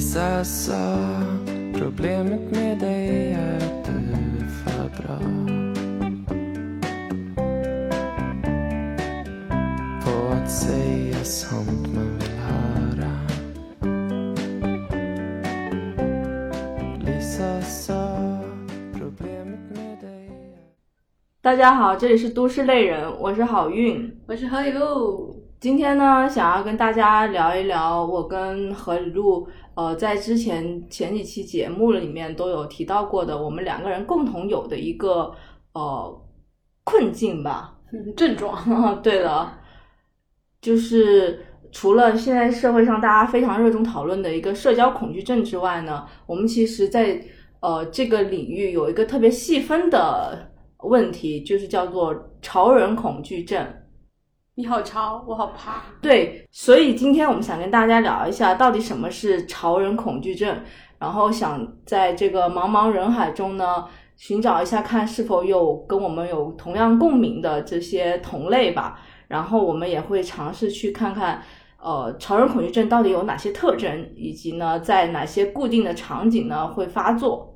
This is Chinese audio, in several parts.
Lisa sa problemet med dig är att du är för bra på att säga sånt man vill höra Lisa sa problemet med dig är 大家好，这里是都市类人，我是好运。我是何雨露。今天呢，想要跟大家聊一聊我跟何雨露，呃，在之前前几期节目里面都有提到过的，我们两个人共同有的一个呃困境吧。嗯 症状，对了，就是除了现在社会上大家非常热衷讨论的一个社交恐惧症之外呢，我们其实在呃这个领域有一个特别细分的问题，就是叫做潮人恐惧症。你好潮，我好怕。对，所以今天我们想跟大家聊一下，到底什么是潮人恐惧症，然后想在这个茫茫人海中呢，寻找一下看是否有跟我们有同样共鸣的这些同类吧。然后我们也会尝试去看看，呃，潮人恐惧症到底有哪些特征，以及呢，在哪些固定的场景呢会发作。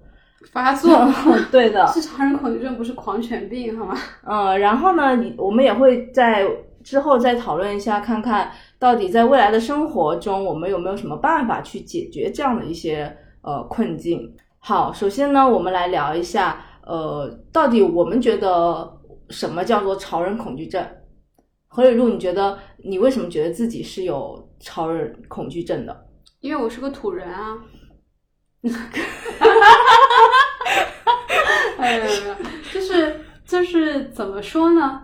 发作，对的，是潮人恐惧症，不是狂犬病，好吗？嗯，然后呢，你我们也会在之后再讨论一下，看看到底在未来的生活中，我们有没有什么办法去解决这样的一些呃困境。好，首先呢，我们来聊一下，呃，到底我们觉得什么叫做潮人恐惧症？何雨露，你觉得你为什么觉得自己是有潮人恐惧症的？因为我是个土人啊。哎呀，就是就是怎么说呢？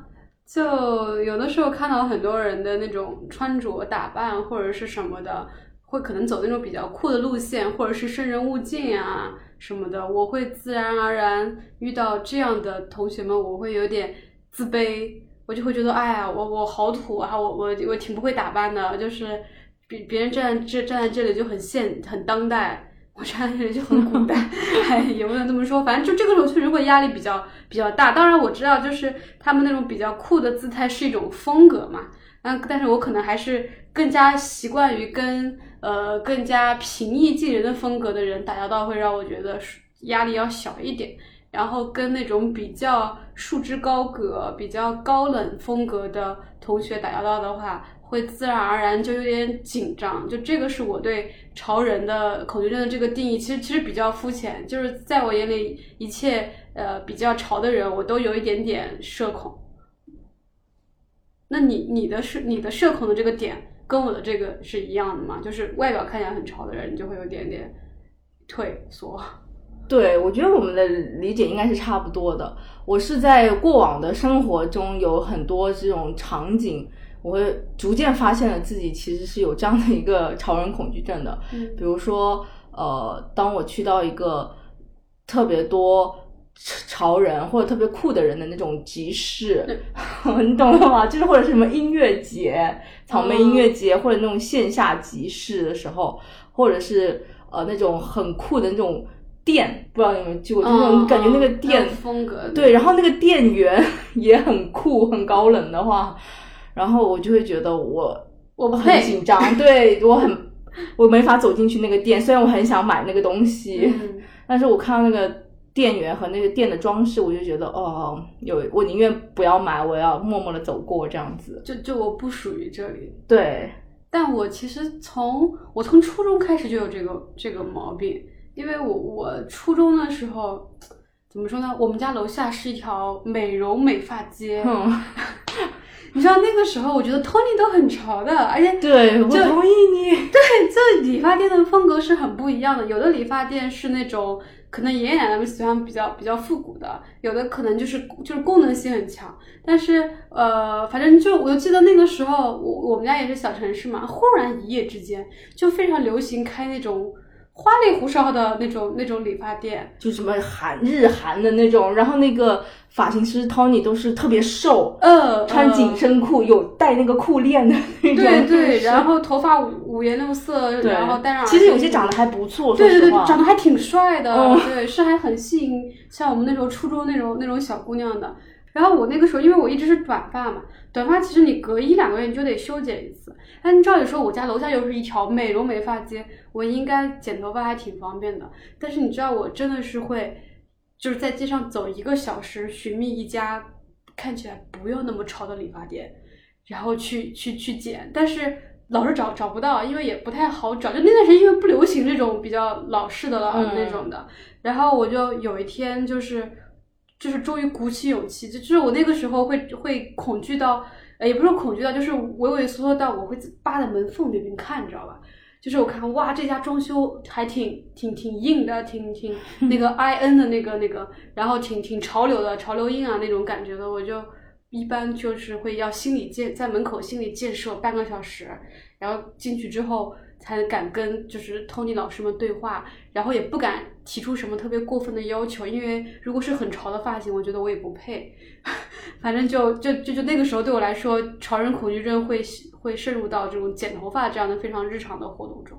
就有的时候看到很多人的那种穿着打扮或者是什么的，会可能走那种比较酷的路线，或者是生人勿近啊什么的，我会自然而然遇到这样的同学们，我会有点自卑，我就会觉得，哎呀，我我好土啊，我我我挺不会打扮的，就是别别人站这站在这里就很现很当代。我站在这里就很古代，哎，也不能这么说，反正就这个时候确实会压力比较比较大。当然我知道，就是他们那种比较酷的姿态是一种风格嘛，嗯，但是我可能还是更加习惯于跟呃更加平易近人的风格的人打交道，会让我觉得压力要小一点。然后跟那种比较束之高阁、比较高冷风格的同学打交道的话。会自然而然就有点紧张，就这个是我对潮人的恐惧症的这个定义，其实其实比较肤浅，就是在我眼里，一切呃比较潮的人，我都有一点点社恐。那你你的社你的社恐的这个点跟我的这个是一样的吗？就是外表看起来很潮的人，你就会有点点退缩。对，我觉得我们的理解应该是差不多的。我是在过往的生活中有很多这种场景。我会逐渐发现了自己其实是有这样的一个潮人恐惧症的，比如说，呃，当我去到一个特别多潮人或者特别酷的人的那种集市，你懂了吗？就是或者是什么音乐节、草莓音乐节或者那种线下集市的时候，或者是呃那种很酷的那种店，不知道你们去过，就那种感觉那个店风格对，然后那个店员 也很酷、很高冷的话。然后我就会觉得我我很紧张，对我很我没法走进去那个店，虽然我很想买那个东西，但是我看到那个店员和那个店的装饰，我就觉得哦，有我宁愿不要买，我要默默的走过这样子。就就我不属于这里，对。但我其实从我从初中开始就有这个这个毛病，因为我我初中的时候怎么说呢？我们家楼下是一条美容美发街。你知道那个时候，我觉得 Tony 都很潮的，而且对我同意你。对，这理发店的风格是很不一样的。有的理发店是那种可能爷爷奶奶们喜欢比较比较复古的，有的可能就是就是功能性很强。但是呃，反正就我就记得那个时候，我我们家也是小城市嘛，忽然一夜之间就非常流行开那种。花里胡哨的那种那种理发店，就什么韩日韩的那种，然后那个发型师 Tony 都是特别瘦，呃，穿紧身裤，有带那个裤链的那种，对对，然后头发五五颜六色，然后戴上，其实有些长得还不错，对对对，长得还挺帅的，对，是还很吸引像我们那时候初中那种那种小姑娘的。然后我那个时候，因为我一直是短发嘛，短发其实你隔一两个月你就得修剪一次。但你照理说，我家楼下又是一条美容美发街，我应该剪头发还挺方便的。但是你知道，我真的是会，就是在街上走一个小时，寻觅一家看起来不用那么潮的理发店，然后去去去剪。但是老是找找不到，因为也不太好找。就那段时间因为不流行这种比较老式的了、嗯那种的，然后我就有一天就是。就是终于鼓起勇气，就就是我那个时候会会恐惧到，呃，也不是恐惧到，就是畏畏缩缩到我会扒在门缝那边看，你知道吧？就是我看哇，这家装修还挺挺挺硬的，挺挺 那个 I N 的那个那个，然后挺挺潮流的，潮流硬啊那种感觉的，我就一般就是会要心理建在门口心理建设半个小时，然后进去之后才敢跟就是 Tony 老师们对话，然后也不敢提出什么特别过分的要求，因为如果是很潮的发型，我觉得我也不配。反正就就就就那个时候对我来说，潮人恐惧症会会渗入到这种剪头发这样的非常日常的活动中。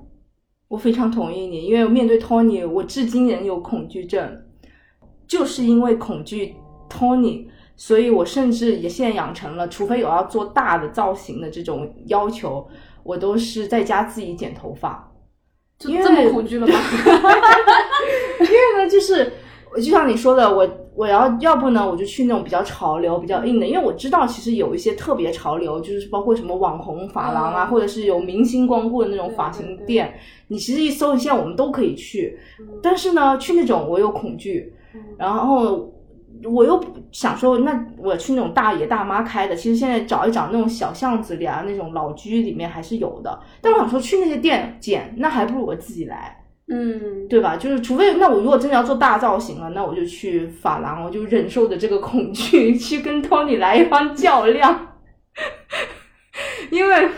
我非常同意你，因为面对 Tony，我至今仍有恐惧症，就是因为恐惧 Tony，所以我甚至也现在养成了，除非有要做大的造型的这种要求，我都是在家自己剪头发。因为就这么恐惧了吗？因为呢，就是就像你说的，我我要要不呢，我就去那种比较潮流、比较硬的，因为我知道其实有一些特别潮流，就是包括什么网红发廊啊，嗯或者是有明星光顾的那种发对对对型店，你其实一搜一下，我们都可以去。嗯但是呢，去那种我有恐惧，然后我又想说，那我去那种大爷大妈开的，其实现在找一找那种小巷子里啊，那种老居里面还是有的。但我想说，去那些店剪，那还不如我自己来。嗯，对吧？就是除非那我如果真的要做大造型了，那我就去发廊，我就忍受着这个恐惧，去跟 Tony 来一番较量。因为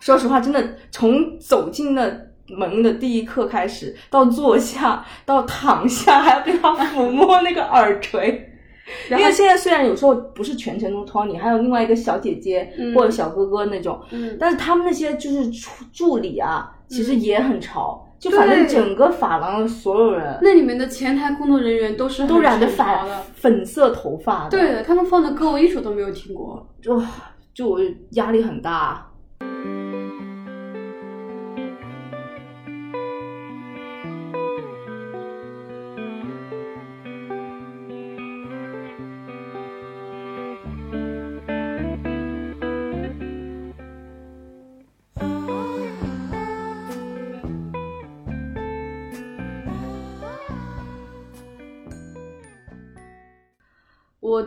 说实话，真的从走进那门的第一刻开始，到坐下，到躺下，还要被他抚摸那个耳垂。因为现在虽然有时候不是全程都 Tony，还有另外一个小姐姐嗯或者小哥哥那种，嗯，但是他们那些就是助助理啊，其实也很潮，就反正整个发廊的所有人那里面的前台工作人员都是都染的潮粉的，粉色头发的，对的，他们放的歌我一首都没有听过。就就我压力很大。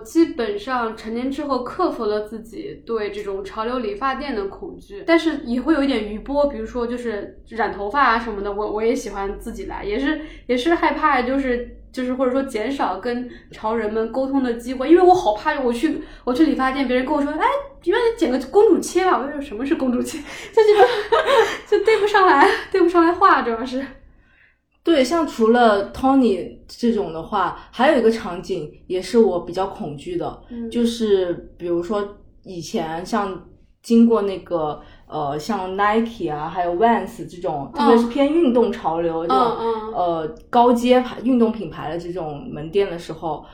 基本上成年之后克服了自己对这种潮流理发店的恐惧，但是也会有一点余波，比如说就是染头发啊什么的，我我也喜欢自己来，也是也是害怕就是就是或者说减少跟潮人们沟通的机会，因为我好怕我去我去理发店，别人跟我说，哎，你让你剪个公主切吧，我就说什么是公主切，就觉得 就对不上来，对不上来话，主要是。对，像除了 Tony 这种的话，还有一个场景也是我比较恐惧的，嗯。就是比如说以前像经过那个呃像 Nike 啊，还有 Vans 这种，特别是偏运动潮流这种、呃高阶牌运动品牌的这种门店的时候，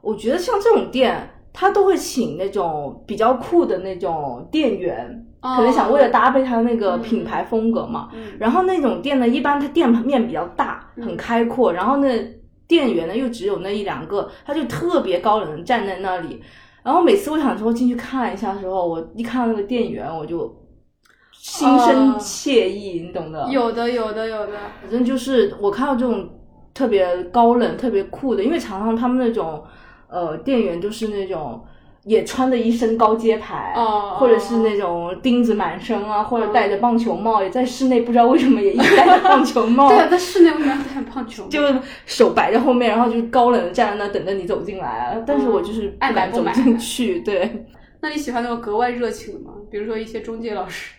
我觉得像这种店，他都会请那种比较酷的那种店员，哦可能想为了搭配他那个嗯品牌风格嘛。嗯然后那种店呢，一般它店面比较大，嗯很开阔，然后那店员呢又只有那一两个，他就特别高冷地站在那里。然后每次我想说进去看一下的时候，我一看到那个店员，我就心生哦惬意，你懂的。有的有的有的，反正就是我看到这种特别高冷、特别酷的，因为常常他们那种呃店员就是那种也穿着一身高阶牌，哦或者是那种钉子满身啊，或者戴着棒球帽，也在室内不知道为什么也一直戴着棒球帽，对啊，在室内为什么要戴棒球帽？就手摆在后面，然后就高冷的站在那等着你走进来啊。但是我就是不爱买敢走不买进去，对。那你喜欢那种格外热情的吗？比如说一些中介老师，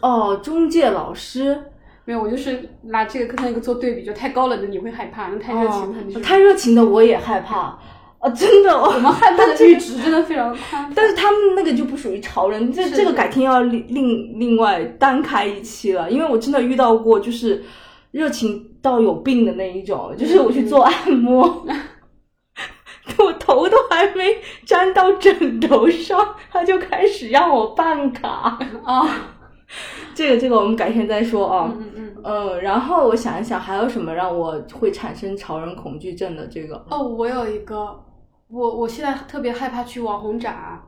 哦，中介老师，没有，我就是拿这个跟那个做对比，就太高冷的你会害怕，那太热情的太热情的我也害怕啊，真的，我我们害怕 的阈值真的非常宽。但是他们那个就不属于潮人，这这个改天要另另另外单开一期了，因为我真的遇到过就是热情到有病的那一种，就是我去做按摩，我头都还没粘到枕头上，他就开始让我办卡。啊，这个这个我们改天再说啊。嗯嗯。嗯，然后我想一想，还有什么让我会产生潮人恐惧症的这个？哦，我有一个，我我现在特别害怕去网红展。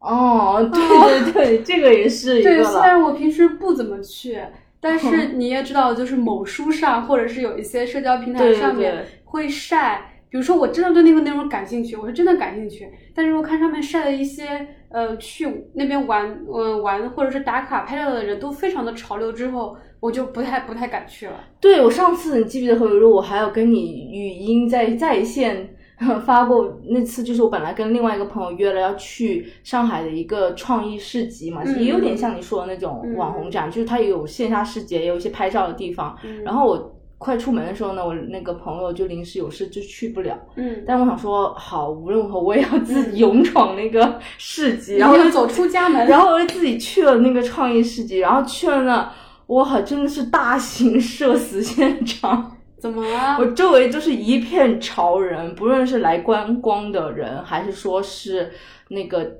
哦，对对对，这个也是一个对，虽。然我平时不怎么去，但是你也知道，就是某书上或者是有一些社交平台上面对会晒。比如说，我真的对那个内容感兴趣，我是真的感兴趣。但是我看上面晒的一些呃去那边玩呃玩或者是打卡拍照的人都非常的潮流，之后我就不太不太敢去了。对我上次你记不记得何雨露，我还有跟你语音在在线 发过那次，就是我本来跟另外一个朋友约了要去上海的一个创意市集嘛，嗯也有点像你说的那种网红展，就是它也有线下市集，也有一些拍照的地方。嗯然后我快出门的时候呢，我那个朋友就临时有事就去不了，嗯，但我想说好，无论如何我也要自己勇闯那个市集，然后就然后就走出家门，然后我就自己去了那个创意市集，然后去了那，哇，真的是大型社死现场。怎么了我？周围就是一片潮人，不论是来观光的人，还是说是那个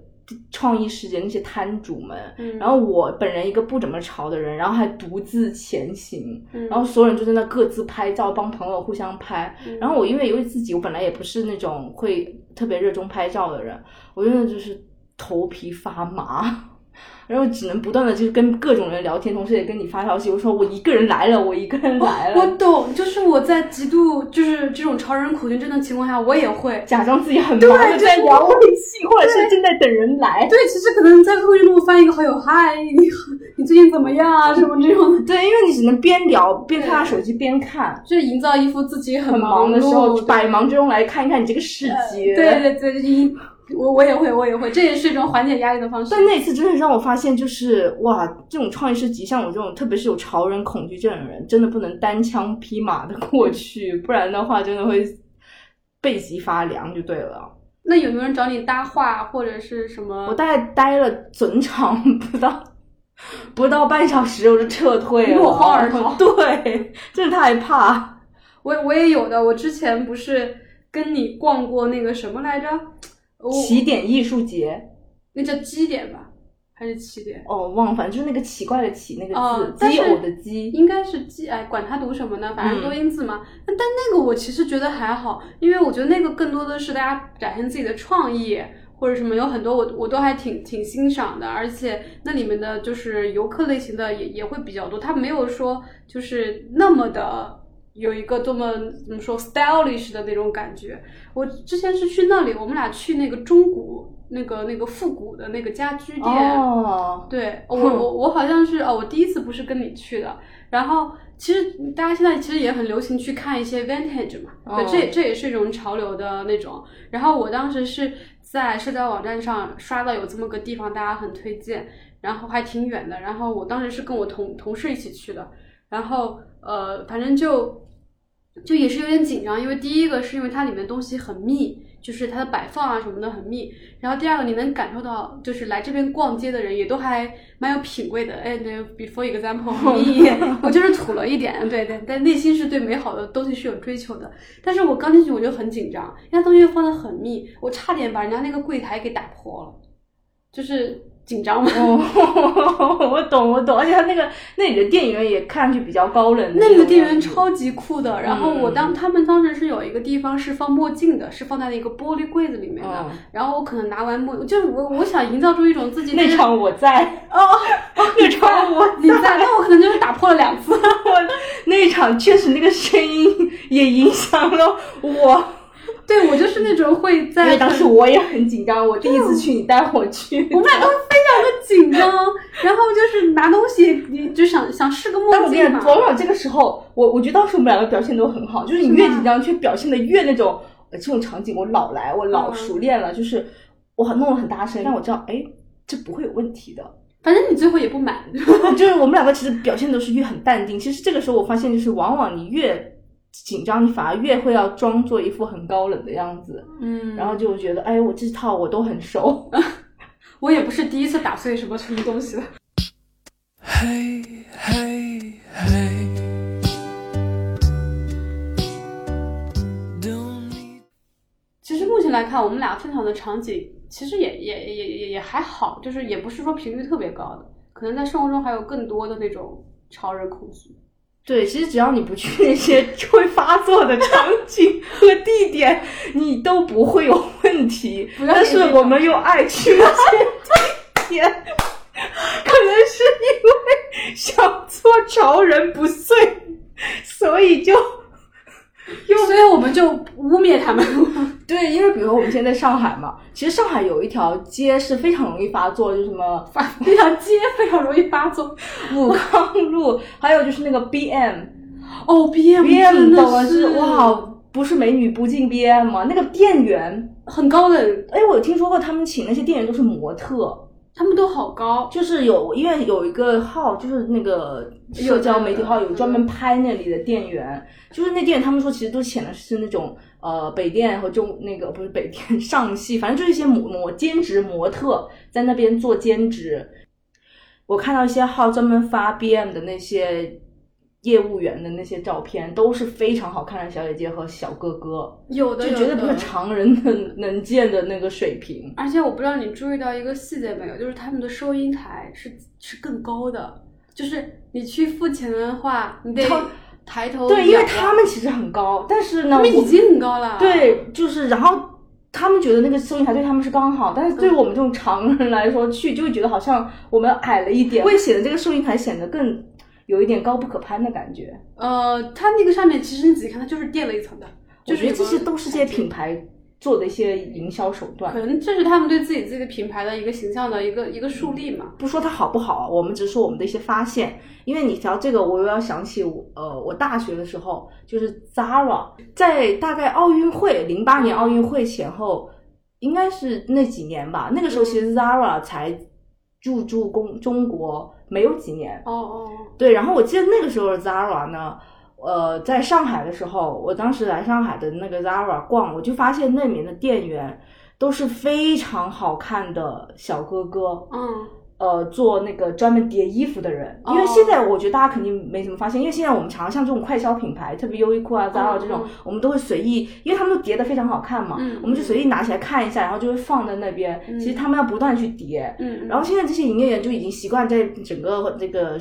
创意世界那些摊主们。嗯然后我本人一个不怎么潮的人，然后还独自前行，嗯然后所有人就在那各自拍照，帮朋友互相拍。嗯然后我因为因为自己，我本来也不是那种会特别热衷拍照的人，我真的就是头皮发麻。然后只能不断的就是跟各种人聊天，同时也跟你发消息。我说我一个人来了，我一个人来了。我懂，就是我在极度就是这种超人恐惧症的情况下，我也会。假装自己很忙的在聊微信，或者是正在等人来。对，其实可能在后面路翻一个好友，嗨，你好，你最近怎么样啊？什么这种的，对，因为你只能边聊边看他手机边看。就营造一副自己很很忙的时候，百忙之中来看一看你这个世界。对对对，一我我也会，我也会，这也是一种缓解压力的方式。但那次真的让我发现，就是哇，这种创意市集，像我这种特别是有潮人恐惧症的人，真的不能单枪匹马的过去，不然的话真的会背脊发凉，就对了。那有没有人找你搭话或者是什么？我大概待了整场不到不到半小时，我就撤退了，落荒而逃对，真的太怕。我我也有的，我之前不是跟你逛过那个什么来着？我起点艺术节那叫基点吧，还是起点？哦，忘了，反正就是那个奇怪的奇那个哦字，但是基偶的基。应该是基，哎，管它读什么呢，反正嗯多音字嘛。但但那个我其实觉得还好，因为我觉得那个更多的是大家展现自己的创意。或者什么有很多我我都还挺挺欣赏的，而且那里面的就是游客类型的也也会比较多，它没有说就是那么的有一个多么怎么说 stylish 的那种感觉。我之前是去那里，我们俩去那个中古那个那个复古的那个家居店，哦，对我我 我好像是哦，我第一次不是跟你去的，然后其实大家现在其实也很流行去看一些 vintage 嘛，对，哦这也这也是一种潮流的那种。然后我当时是在社交网站上刷到有这么个地方，大家很推荐，然后还挺远的。然后我当时是跟我同同事一起去的，然后呃，反正就就也是有点紧张，因为第一个是因为它里面东西很密。就是它的摆放啊什么的很密，然后第二个你能感受到，就是来这边逛街的人也都还蛮有品味的。哎，那 before example 我就是土了一点，对对，但内心是对美好的东西是有追求的。但是我刚进去我就很紧张，人家东西放的很密，我差点把人家那个柜台给打破了，就是紧张吗。哦，我懂我懂，而且他那个那里的店员也看上去比较高冷那。个店员超级酷的，然后我当嗯他们当时是有一个地方是放墨镜的，是放在那个玻璃柜子里面的，嗯然后我可能拿完墨，就是我我想营造出一种自己那场我在。哦，那场我你在，那我可能就是打破了两次。我那一场确实那个声音也影响了我，对我就是那种会在因为当时我也很紧张，我第一次去，你带我去，我们俩都 非常的紧张，然后就是拿东西，你就想想试个墨镜嘛。往往这个时候，我我觉得当时我们两个表现都很好，就是你越紧张，却表现的越那种，呃，这种场景我老来，我老嗯熟练了，就是我弄得很大声，但我知道，哎，这不会有问题的。反正你最后也不满，就是我们两个其实表现都是越很淡定。其实这个时候我发现，就是往往你越紧张，你反而越会要装作一副很高冷的样子，嗯然后就觉得，哎，我这套我都很熟。我也不是第一次打碎什么什么东西了。Hey. Don't need 其实目前来看，我们俩分享的场景其实也也也也也还好，就是也不是说频率特别高的，可能在生活中还有更多的那种超人恐惧。对，其实只要你不去那些 会发作的场景和地点，你都不会有问题。但是我们又爱去那些地点，可能是因为 想做潮人不碎，所以就 所以我们就污蔑他们。对，因为比如说我们现在在上海嘛，其实上海有一条街是非常容易发作，就什么发那条街非常容易发作。武康路，还有就是那个 BM。哦，BM BM 真的是哇，不是美女不进 BM 吗？那个店员，很高的，哎，我有听说过他们请那些店员都是模特，他们都好高。就是有因为有一个号，就是那个社交媒体号有专门拍那里的店员，就是那店员他们说其实都请的是那种呃北电和中那个不是北电上戏，反正就是一些模模兼职模特在那边做兼职。我看到一些号专门发 BM 的那些业务员的那些照片，都是非常好看的小姐姐和小哥哥，有的就绝对不是常人能能见的那个水平。而且我不知道你注意到一个细节没有，就是他们的收银台是是更高的，就是你去付钱的话，你得他抬头对，因为他们其实很高，但是呢，我他们已经很高了。，对，就是然后他们觉得那个收银台对他们是刚好，但是对我们这种常人来说，去就会觉得好像我们矮了一点，会显得这个收银台显得更有一点高不可攀的感觉。呃，它那个上面其实你仔细看，它就是垫了一层的，就就是是这些都是这些品牌做的一些营销手段可。能这是他们对自己自己的品牌的一个形象的一个一个树立嘛。不说它好不好啊，我们只是说我们的一些发现。因为你提到这个，我又要想起我呃，我大学的时候，就是 Zara 在大概奥运会零八年奥运会前后，应该是那几年吧。那个时候其实 Zara 才入驻中中国没有几年，哦哦，对。然后我记得那个时候的 Zara 呢，呃，在上海的时候，我当时来上海的那个 Zara 逛，我就发现那里面的店员都是非常好看的小哥哥，嗯，呃，做那个专门叠衣服的人，因为哦现在我觉得大家肯定没怎么发现，因为现在我们常常像这种快消品牌，特别优衣库啊、Zara 这种嗯，我们都会随意，因为他们都叠的非常好看嘛，嗯我们就随意拿起来看一下，然后就会放在那边。嗯。其实他们要不断去叠，嗯，然后现在这些营业员就已经习惯在整个这个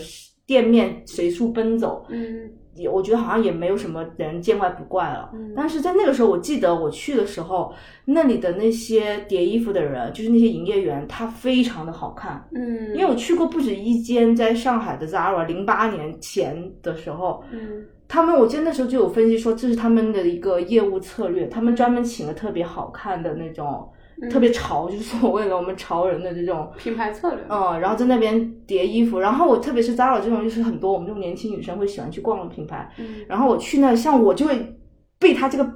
店面随处奔走，嗯也我觉得好像也没有什么人见怪不怪了。嗯但是在那个时候，我记得我去的时候，那里的那些叠衣服的人，就是那些营业员，他非常的好看。嗯，因为我去过不止一间，在上海的 Zara，零八年前的时候，嗯他们我记得那时候就有分析说，这是他们的一个业务策略，他们专门请了特别好看的那种，嗯特别潮，就是所谓的我们潮人的这种。品牌策略，嗯，然后在那边叠衣服，然后我特别是 Zara 这种，就是很多我们这种年轻女生会喜欢去逛的品牌，嗯。然后我去那，像我就会被他这个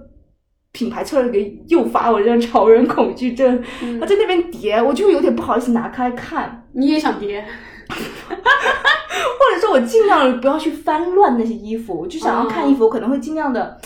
品牌策略给诱发我这种潮人恐惧症。嗯。他在那边叠，我就有点不好意思拿开看，你也想叠，或者说我尽量不要去翻乱那些衣服，我就想要看衣服，我可能会尽量的，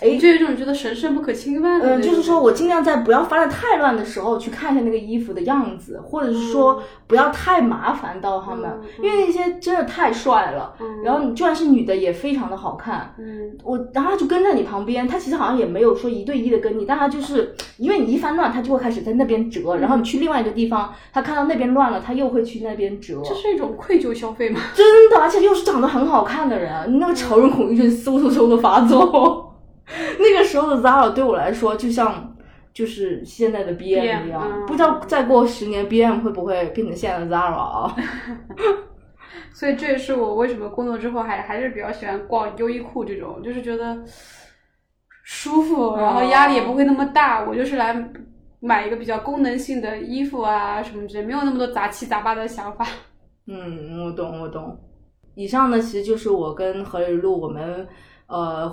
哎。就有一种觉得神圣不可侵犯的嗯，种。就是说我尽量在不要翻的太乱的时候去看一下那个衣服的样子，或者是说不要太麻烦到他们，因为那些真的太帅了。嗯然后你就算是女的也非常的好看，嗯我然后他就跟在你旁边，他其实好像也没有说一对一的跟你，但他就是因为你一翻乱，他就会开始在那边折，然后你去另外一个地方，他看到那边乱了，他又会去那边折。这是一种愧疚消费吗？真的，而且又是长得很好看的人，那个潮人恐惧症嗖嗖嗖的发作。那个时候的 Zara 对我来说，就像就是现在的 BM 一样，嗯不知道再过十年 BM 会不会变成现在的 Zara 啊？所以这也是我为什么工作之后还还是比较喜欢逛优衣库这种，就是觉得舒服，然后压力也不会那么大。我就是来买一个比较功能性的衣服啊什么之类，没有那么多杂七杂八的想法。嗯，我懂，我懂。以上呢，其实就是我跟何雨露我们呃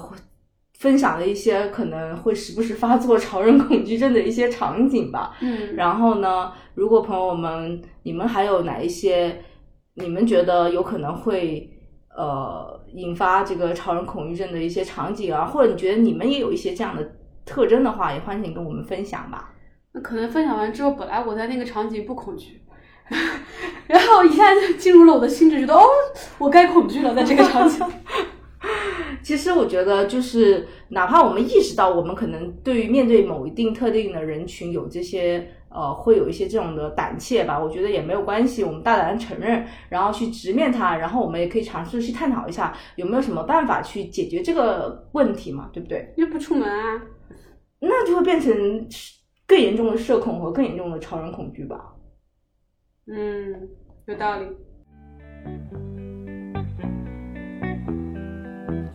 分享了一些可能会时不时发作潮人恐惧症的一些场景吧。嗯然后呢，如果朋友们你们还有哪一些你们觉得有可能会呃引发这个潮人恐惧症的一些场景啊，或者你觉得你们也有一些这样的特征的话，也欢迎你跟我们分享吧。那可能分享完之后，本来我在那个场景不恐惧，然后一下就进入了我的心智，觉得哦，我该恐惧了，在这个场景。其实我觉得，就是哪怕我们意识到我们可能对于面对某一定特定的人群有这些呃，会有一些这种的胆怯吧，我觉得也没有关系，我们大胆的承认，然后去直面它，然后我们也可以尝试去探讨一下有没有什么办法去解决这个问题嘛，对不对？又不出门啊，那就会变成更严重的社恐和更严重的超人恐惧吧。嗯，有道理。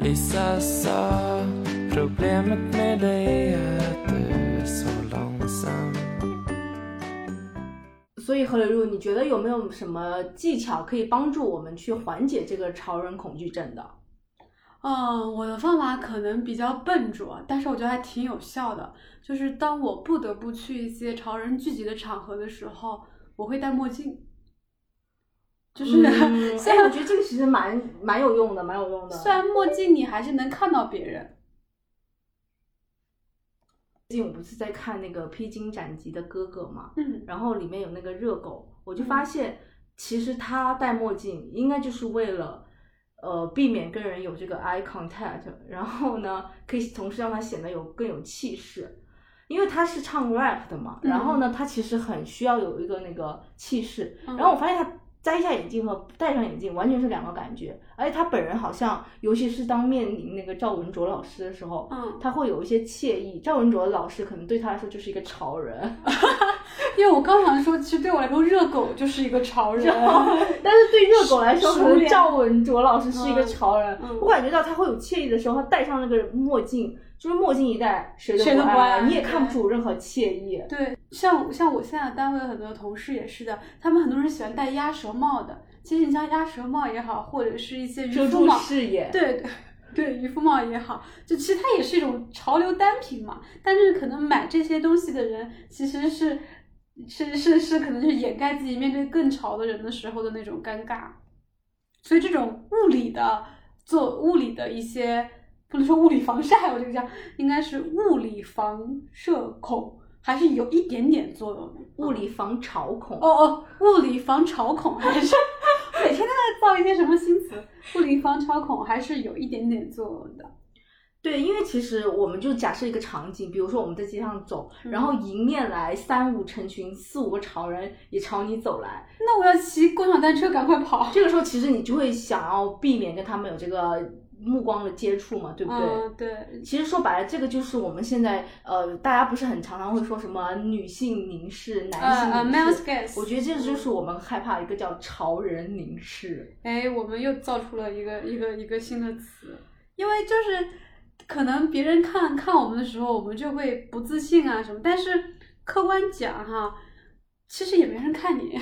Lisa sa problemet med dig är att du är så långsam 所以何磊路，你觉得有没有什么技巧可以帮助我们去缓解这个潮人恐惧症的？嗯，我的方法可能比较笨拙，但是我觉得还挺有效的。就是当我不得不去一些潮人聚集的场合的时候，我会戴墨镜。就是、嗯，虽哎，我觉得这个其实蛮蛮有用的，蛮有用的。虽然墨镜你还是能看到别人，最近我不是在看那个《披荆斩棘的哥哥》嘛，嗯。然后里面有那个热狗，我就发现其实他戴墨镜应该就是为了。呃，避免跟人有这个 eye contact，然后呢，可以同时让他显得有更有气势，因为他是唱 rap 的嘛，嗯。然后呢，他其实很需要有一个那个气势，嗯。然后我发现他摘下眼镜和戴上眼镜完全是两个感觉，而且他本人好像，尤其是当面临那个赵文卓老师的时候，嗯，他会有一些惬意。赵文卓老师可能对他来说就是一个潮人，因为我刚想说，其实对我来说，热狗就是一个潮人。但是对热狗来说，可能赵文卓老师是一个潮人。嗯嗯我感觉到他会有惬意的时候，他戴上那个墨镜，就是墨镜一戴，谁都不爱，你也看不出任何惬意。对，像像我现在单位很多同事也是的，他们很多人喜欢戴鸭舌帽的。其实你像鸭舌帽也好，或者是一些渔遮住夫帽，视野。对对对，渔夫帽也好，就其实它也是一种潮流单品嘛。但是可能买这些东西的人，其实是是是是，可能是掩盖自己面对更潮的人的时候的那种尴尬。所以这种物理的做物理的一些，不能说物理防晒，我这个叫应该是物理防射孔，还是有一点点作用的。物理防潮孔。哦哦，物理防潮孔还是每天都在造一些什么新词？物理防潮孔还是有一点点作用的。对，因为其实我们就假设一个场景，比如说我们在街上走，嗯然后迎面来三五成群、四五个潮人也朝你走来，那我要骑共享单车赶快跑。这个时候其实你就会想要避免跟他们有这个目光的接触嘛，对不对？嗯，对，其实说白了，这个就是我们现在呃，大家不是很常常会说什么女性凝视、男性。我觉得这就是我们害怕一个叫潮人凝视。哎，我们又造出了一个一个一个新的词，因为就是可能别人看看我们的时候，我们就会不自信啊什么，但是客观讲哈，其实也没人看你，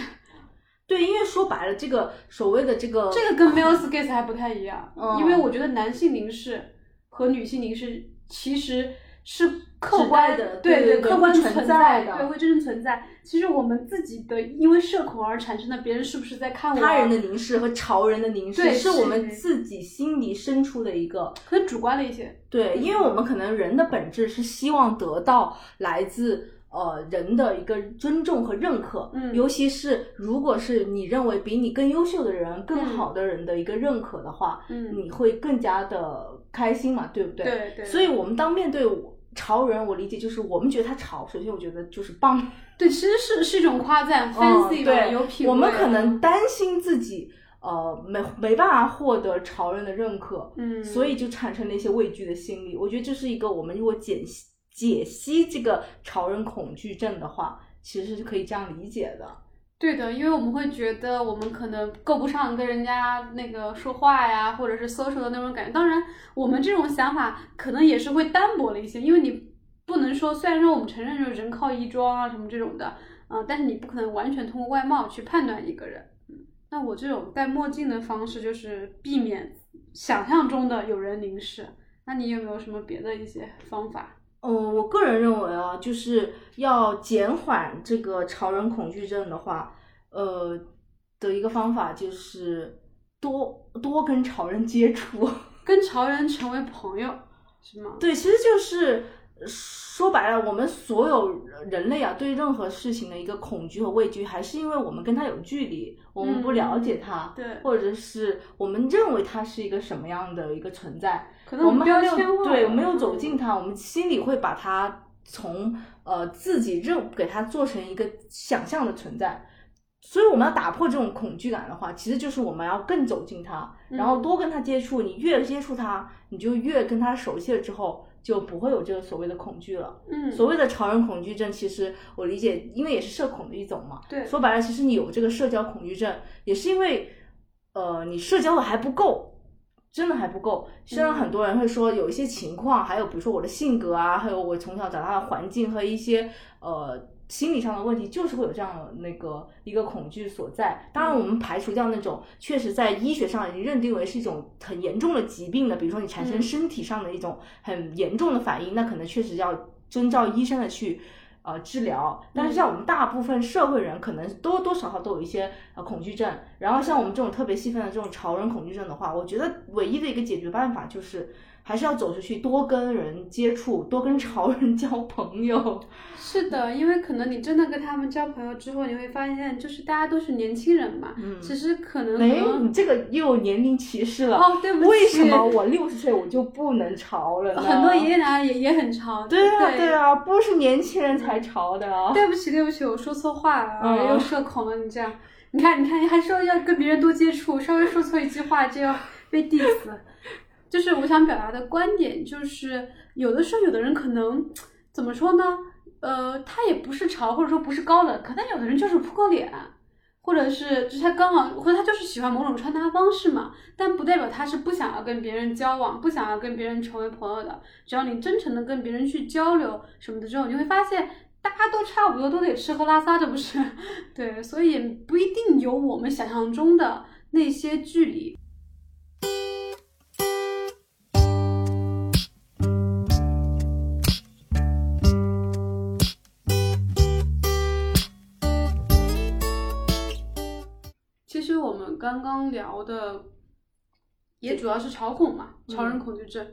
对，因为说白了，这个所谓的这个这个跟 male gaze 还不太一样，嗯因为我觉得男性凝视和女性凝视其实是客观的对对对对客观存存在的对，会真正存在。其实我们自己的因为社恐而产生的，别人是不是在看我？他人的凝视和潮人的凝视，对是是我们自己心里深处的一个可能主观的一些。对，因为我们可能人的本质是希望得到来自呃人的一个尊重和认可，嗯尤其是如果是你认为比你更优秀的人、更嗯好的人的一个认可的话，嗯你会更加的开心嘛，对不对？对对所以我们当面对潮人，我理解就是我们觉得他潮，首先我觉得就是棒，对，其实是是一种夸赞，fancy 吧，对，有品味。我们可能担心自己。呃，没没办法获得潮人的认可，嗯所以就产生了一些畏惧的心理。我觉得这是一个我们如果解析解析这个潮人恐惧症的话，其实是可以这样理解的。对的，因为我们会觉得我们可能够不上跟人家那个说话呀，或者是 social 的那种感觉。当然，我们这种想法可能也是会单薄了一些，因为你不能说，虽然说我们承认就是人靠衣装啊什么这种的，嗯、但是你不可能完全通过外貌去判断一个人。嗯，那我这种戴墨镜的方式就是避免想象中的有人凝视。那你有没有什么别的一些方法？嗯，我个人认为啊，就是要减缓这个潮人恐惧症的话，呃，的一个方法就是多多跟潮人接触。跟潮人成为朋友是吗？对，其实就是说白了，我们所有人类啊，对任何事情的一个恐惧和畏惧，还是因为我们跟他有距离，我们不了解他，对或者是我们认为他是一个什么样的一个存在，可能我们还没有对，了没有走进他，我们心里会把他从呃自己认给他做成一个想象的存在。所以我们要打破这种恐惧感的话，其实就是我们要更走近他，然后嗯多跟他接触。你越接触他，你就越跟他熟悉了之后，就不会有这个所谓的恐惧了。嗯，所谓的潮人恐惧症，其实我理解，因为也是社恐的一种嘛。对说白了，其实你有这个社交恐惧症，也是因为，呃，你社交的还不够，真的还不够。虽然嗯很多人会说有一些情况，还有比如说我的性格啊，还有我从小长大的环境和一些呃心理上的问题，就是会有这样的那个一个恐惧所在。当然，我们排除掉那种确实在医学上已经认定为是一种很严重的疾病的，比如说你产生嗯身体上的一种很严重的反应，那可能确实要遵照医生的去。呃，治疗，但是像我们大部分社会人，可能多多少少都有一些呃恐惧症。然后像我们这种特别细分的这种潮人恐惧症的话，我觉得唯一的一个解决办法就是，还是要走出去，多跟人接触，多跟潮人 交朋友。是的，因为可能你真的跟他们交朋友之后，你会发现，就是大家都是年轻人嘛，嗯其实可能哎，和你这个又有年龄歧视了。哦，对不起，为什么我六十岁我就不能潮了呢？很多爷爷奶奶也也很潮？对啊对对。啊，不是年轻人才潮的啊。对不起，对不起，我说错话了，嗯又社恐了。你这样，你看，你看，还说要跟别人多接触，稍微说错一句话就要被 diss。就是我想表达的观点，就是有的时候有的人可能怎么说呢？呃，他也不是潮，或者说不是高冷，可能有的人就是扑克脸，或者是就是他刚好，或者他就是喜欢某种穿搭方式嘛，但不代表他是不想要跟别人交往，不想要跟别人成为朋友的。只要你真诚的跟别人去交流什么的之后，你会发现大家都差不多，都得吃喝拉撒，这不是？对，所以不一定有我们想象中的那些距离。刚刚聊的也主要是潮恐嘛，潮人恐惧症。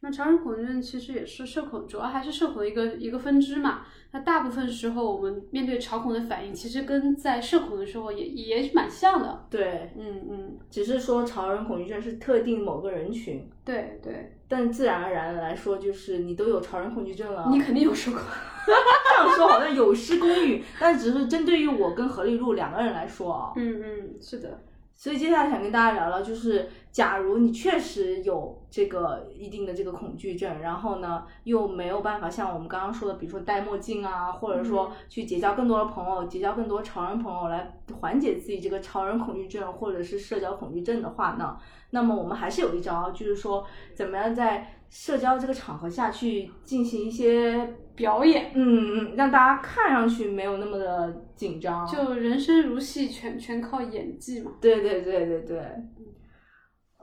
那潮人恐惧症其实也是社恐，主要还是社恐的一个一个分支嘛。那大部分时候我们面对潮恐的反应，其实跟在社恐的时候也也是蛮像的。对，嗯嗯，只是说潮人恐惧症是特定某个人群，对对，但自然而然的来说，就是你都有潮人恐惧症了，你肯定有社恐。这样说好像有失公允，但只是针对于我跟何丽露两个人来说啊。嗯嗯，是的，所以接下来想跟大家聊聊，就是假如你确实有这个一定的这个恐惧症，然后呢又没有办法像我们刚刚说的，比如说戴墨镜啊，或者说去结交更多的朋友，结交更多潮人朋友来缓解自己这个潮人恐惧症或者是社交恐惧症的话呢，那么我们还是有一招，就是说怎么样在社交这个场合下去进行一些表演嗯嗯，让大家看上去没有那么的紧张，就人生如戏，全全靠演技嘛。对对对对对，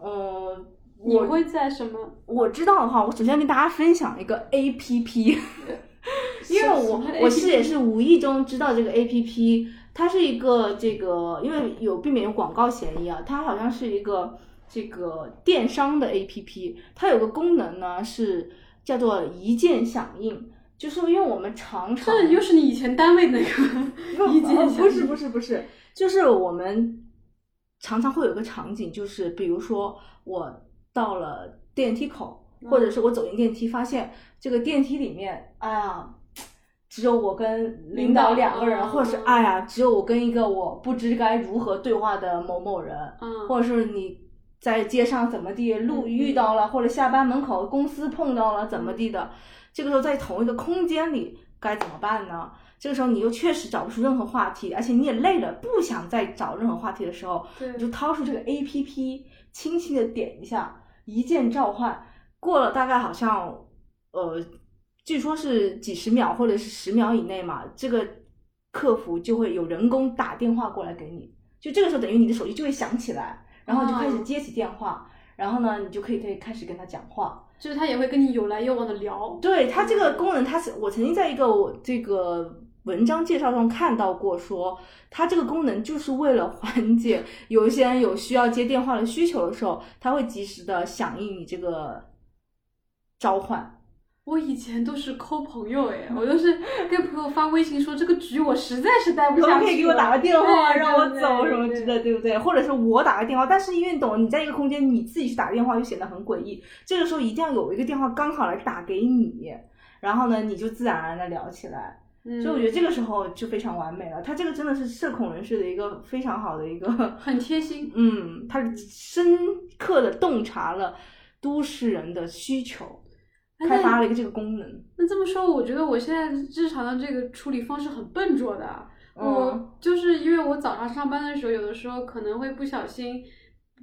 嗯，我你会在什么？我知道的话，我首先跟大家分享一个 A P P，因为我我是 APP 也是无意中知道这个 A P P，它是一个这个，因为有避免有广告嫌疑啊，它好像是一个这个电商的 A P P，它有个功能呢是叫做一键响应，就是因为我们常常这又是你以前单位那个 不是不是不是，就是我们常常会有个场景，就是比如说我到了电梯口，或者是我走进电梯，发现这个电梯里面，哎呀。只有我跟领导两个人，或者是嗯。哎呀，只有我跟一个我不知该如何对话的某某人，嗯，或者是你在街上怎么地路嗯遇到了，或者下班门口公司碰到了怎么地的，这个时候在同一个空间里该怎么办呢？这个时候你又确实找不出任何话题，而且你也累了，不想再找任何话题的时候，你就掏出这个 A P P，轻轻的点一下，一键召唤。过了大概好像呃，据说是几十秒或者是十秒以内嘛，这个客服就会有人工打电话过来给你，就这个时候等于你的手机就会响起来，然后就开始哦接起电话，然后呢，你就可以可以开始跟他讲话。就是他也会跟你有来有往的聊。对他这个功能，他是我曾经在一个我这个文章介绍中看到过说，它这个功能就是为了缓解有一些人有需要接电话的需求的时候，它会及时的响应你这个召唤。我以前都是抠朋友哎，我都是跟朋友发微信说这个局我实在是待不可下去了，不可以给我打个电话对让我对走对什么之类，对不对？或者是我打个电话，但是因为懂你在一个空间，你自己去打电话就显得很诡异。这个时候一定要有一个电话刚好来打给你，然后呢，你就自然而然的聊起来。嗯，所以我觉得这个时候就非常完美了。他这个真的是社恐人士的一个非常好的一个，很贴心。嗯，他深刻的洞察了都市人的需求，哎开发了一个这个功能。那这么说，我觉得我现在日常的这个处理方式很笨拙的。嗯我就是因为我早上上班的时候，有的时候可能会不小心，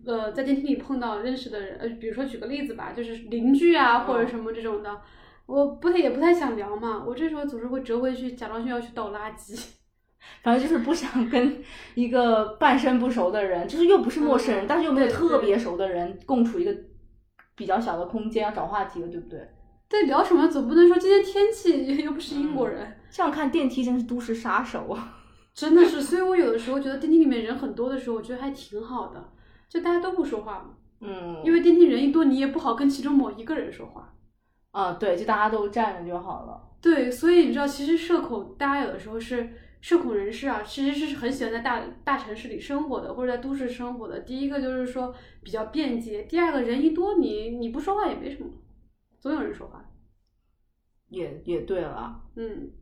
呃，在电梯里碰到认识的人，呃，比如说举个例子吧，就是邻居啊嗯或者什么这种的，我不太也不太想聊嘛，我这时候总是会折回去，假装要去倒垃圾。反正就是不想跟一个半生不熟的人，就是又不是陌生人，嗯但是又没有特别熟的人共处一个比较小的空间，要找话题的，对不对？对，聊什么总不能说今天天气又不是英国人，这样看电梯真是都市杀手啊！真的是，所以我有的时候觉得电梯里面人很多的时候，我觉得还挺好的，就大家都不说话嘛，嗯，因为电梯人一多，你也不好跟其中某一个人说话。啊，对，就大家都站着就好了。对，所以你知道，其实社恐，大家有的时候是社恐人士啊，其实是很喜欢在大大城市里生活的，或者在都市生活的。第一个就是说比较便捷，第二个人一多你，你不说话也没什么，总有人说话。也也对了，嗯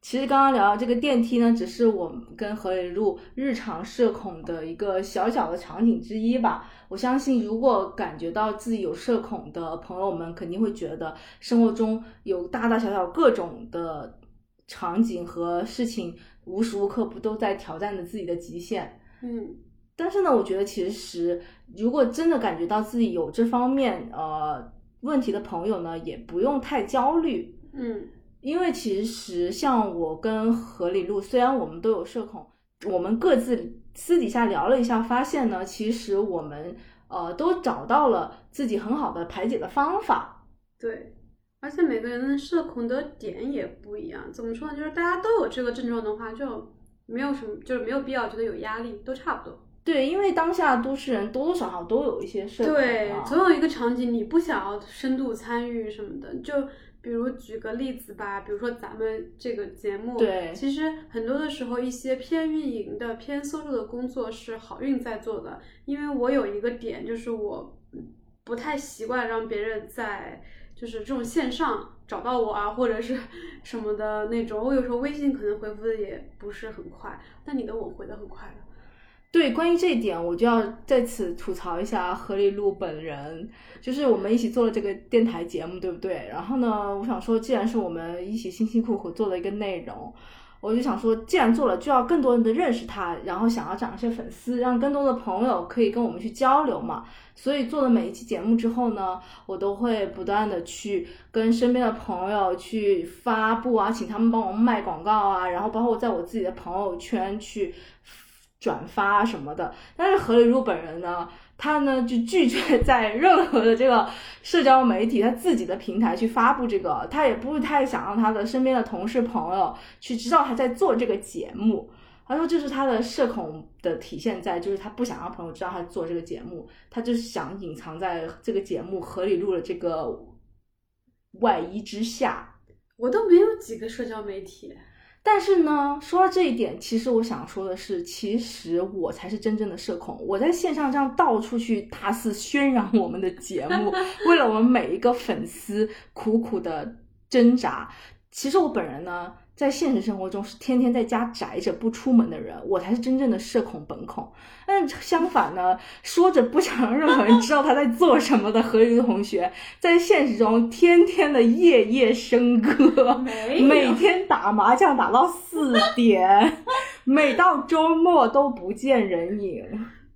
其实刚刚聊到这个电梯呢，只是我们跟何磊路日常社恐的一个小小的场景之一吧。我相信，如果感觉到自己有社恐的朋友们，肯定会觉得生活中有大大小小各种的场景和事情，无时无刻不都在挑战着自己的极限。嗯但是呢，我觉得其实如果真的感觉到自己有这方面呃问题的朋友呢，也不用太焦虑。嗯因为其实像我跟何里路，虽然我们都有社恐，我们各自私底下聊了一下，发现呢，其实我们呃都找到了自己很好的排解的方法。对。而且每个人的社恐的点也不一样，怎么说呢？就是大家都有这个症状的话，就没有什么，就是没有必要觉得有压力，都差不多。对，因为当下都市人多多少少都有一些社恐、啊，对，总有一个场景你不想要深度参与什么的，就比如举个例子吧，比如说咱们这个节目，对其实很多的时候一些偏运营的、偏搜索的工作是好运在做的，因为我有一个点就是我不太习惯让别人在就是这种线上找到我啊，或者是什么的那种，我有时候微信可能回复的也不是很快，但你的我回的很快的。对，关于这一点，我就要在此吐槽一下何立路本人。就是我们一起做了这个电台节目，对不对？然后呢，我想说，既然是我们一起辛辛苦苦做的一个内容，我就想说，既然做了，就要更多人的认识他，然后想要涨一些粉丝，让更多的朋友可以跟我们去交流嘛。所以做了每一期节目之后呢，我都会不断的去跟身边的朋友去发布啊，请他们帮我们卖广告啊，然后包括在我自己的朋友圈去转发什么的。但是何李路本人呢，他呢就拒绝在任何的这个社交媒体他自己的平台去发布这个，他也不太想让他的身边的同事朋友去知道他在做这个节目。他说这是他的社恐的体现在，就是他不想让朋友知道他做这个节目，他就是想隐藏在这个节目何李路的这个外衣之下。我都没有几个社交媒体，但是呢，说到这一点，其实我想说的是，其实我才是真正的社恐。我在线上这样到处去大肆宣扬我们的节目，为了我们每一个粉丝苦苦的挣扎。其实我本人呢，在现实生活中是天天在家宅着不出门的人，我才是真正的社恐本恐。但相反呢，说着不想让任何人知道他在做什么的何云同学，在现实中天天的夜夜笙歌，每天打麻将打到四点，每到周末都不见人影。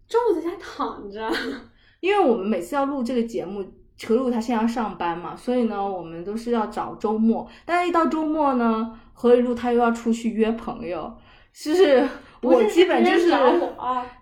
中午在家躺着。因为我们每次要录这个节目，何露他现在要上班嘛，所以呢，我们都是要找周末。但是一到周末呢，何雨露她又要出去约朋友，就是我基本就是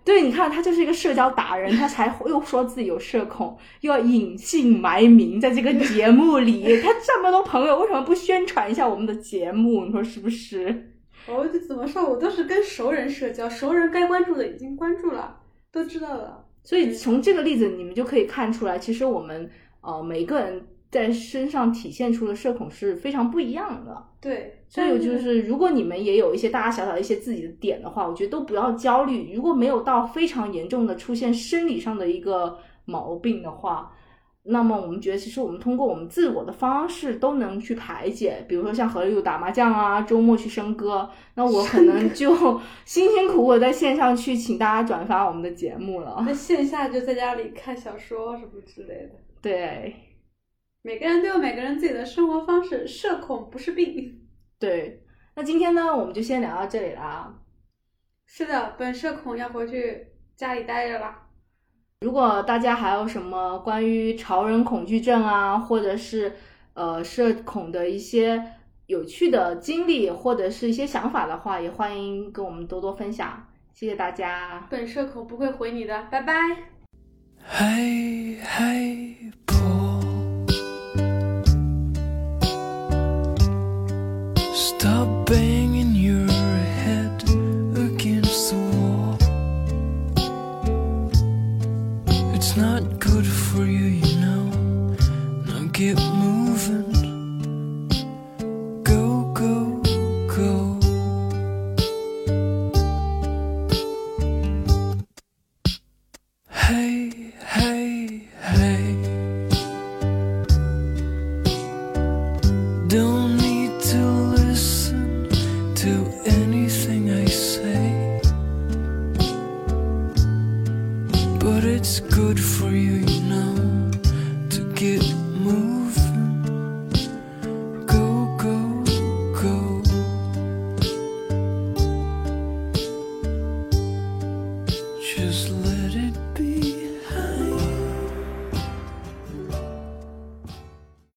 对，你看她就是一个社交达人，她才又说自己有社恐，又要隐姓埋名在这个节目里。她这么多朋友，为什么不宣传一下我们的节目？你说是不是？我怎么说？我都是跟熟人社交，熟人该关注的已经关注了，都知道了。所以从这个例子，你们就可以看出来，其实我们呃每个人在身上体现出的社恐是非常不一样的。对，所以就是，如果你们也有一些大大小小的一些自己的点的话，我觉得都不要焦虑。如果没有到非常严重的出现生理上的一个毛病的话，那么我们觉得其实我们通过我们自我的方式都能去排解。比如说像何丽露打麻将啊，周末去笙歌，那我可能就辛辛苦苦在线上去请大家转发我们的节目了。那线下就在家里看小说什么之类的。对每个人都有每个人自己的生活方式，社恐不是病。对，那今天呢，我们就先聊到这里啦。是的，本社恐要回去家里待着了。如果大家还有什么关于潮人恐惧症啊，或者是呃社恐的一些有趣的经历，或者是一些想法的话，也欢迎跟我们多多分享。谢谢大家。本社恐不会回你的，拜拜。Hey, hey,